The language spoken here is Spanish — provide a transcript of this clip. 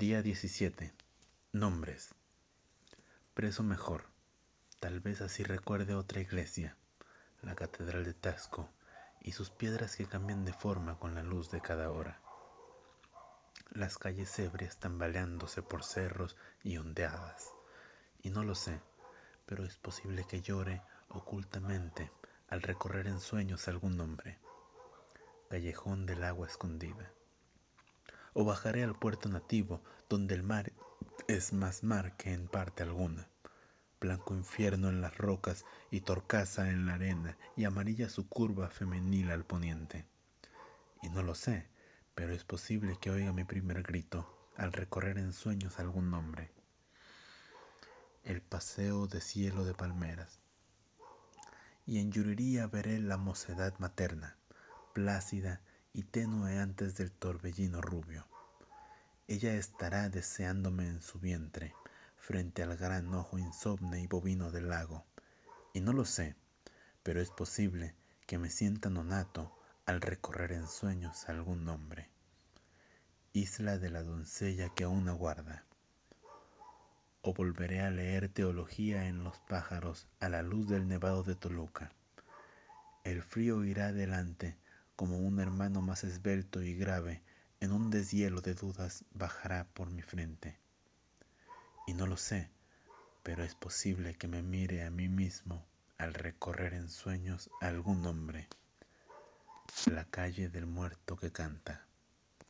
Día 17. Nombres. Preso mejor. Tal vez así recuerde otra iglesia, la Catedral de Tasco, y sus piedras que cambian de forma con la luz de cada hora. Las calles ebrias tambaleándose por cerros y ondeadas. Y no lo sé, pero es posible que llore ocultamente al recorrer en sueños algún nombre. Callejón del agua escondida o bajaré al puerto nativo, donde el mar es más mar que en parte alguna. Blanco infierno en las rocas y torcaza en la arena, y amarilla su curva femenil al poniente. Y no lo sé, pero es posible que oiga mi primer grito al recorrer en sueños algún nombre. El paseo de cielo de palmeras. Y en Yuriría veré la mocedad materna, plácida y tenue antes del torbellino rubio. Ella estará deseándome en su vientre, frente al gran ojo insomne y bovino del lago. Y no lo sé, pero es posible que me sienta nonato al recorrer en sueños algún nombre. Isla de la doncella que aún aguarda. O volveré a leer teología en los pájaros a la luz del nevado de Toluca. El frío irá adelante como un hermano más esbelto y grave, en un deshielo de dudas bajará por mi frente. Y no lo sé, pero es posible que me mire a mí mismo al recorrer en sueños algún nombre. La calle del muerto que canta.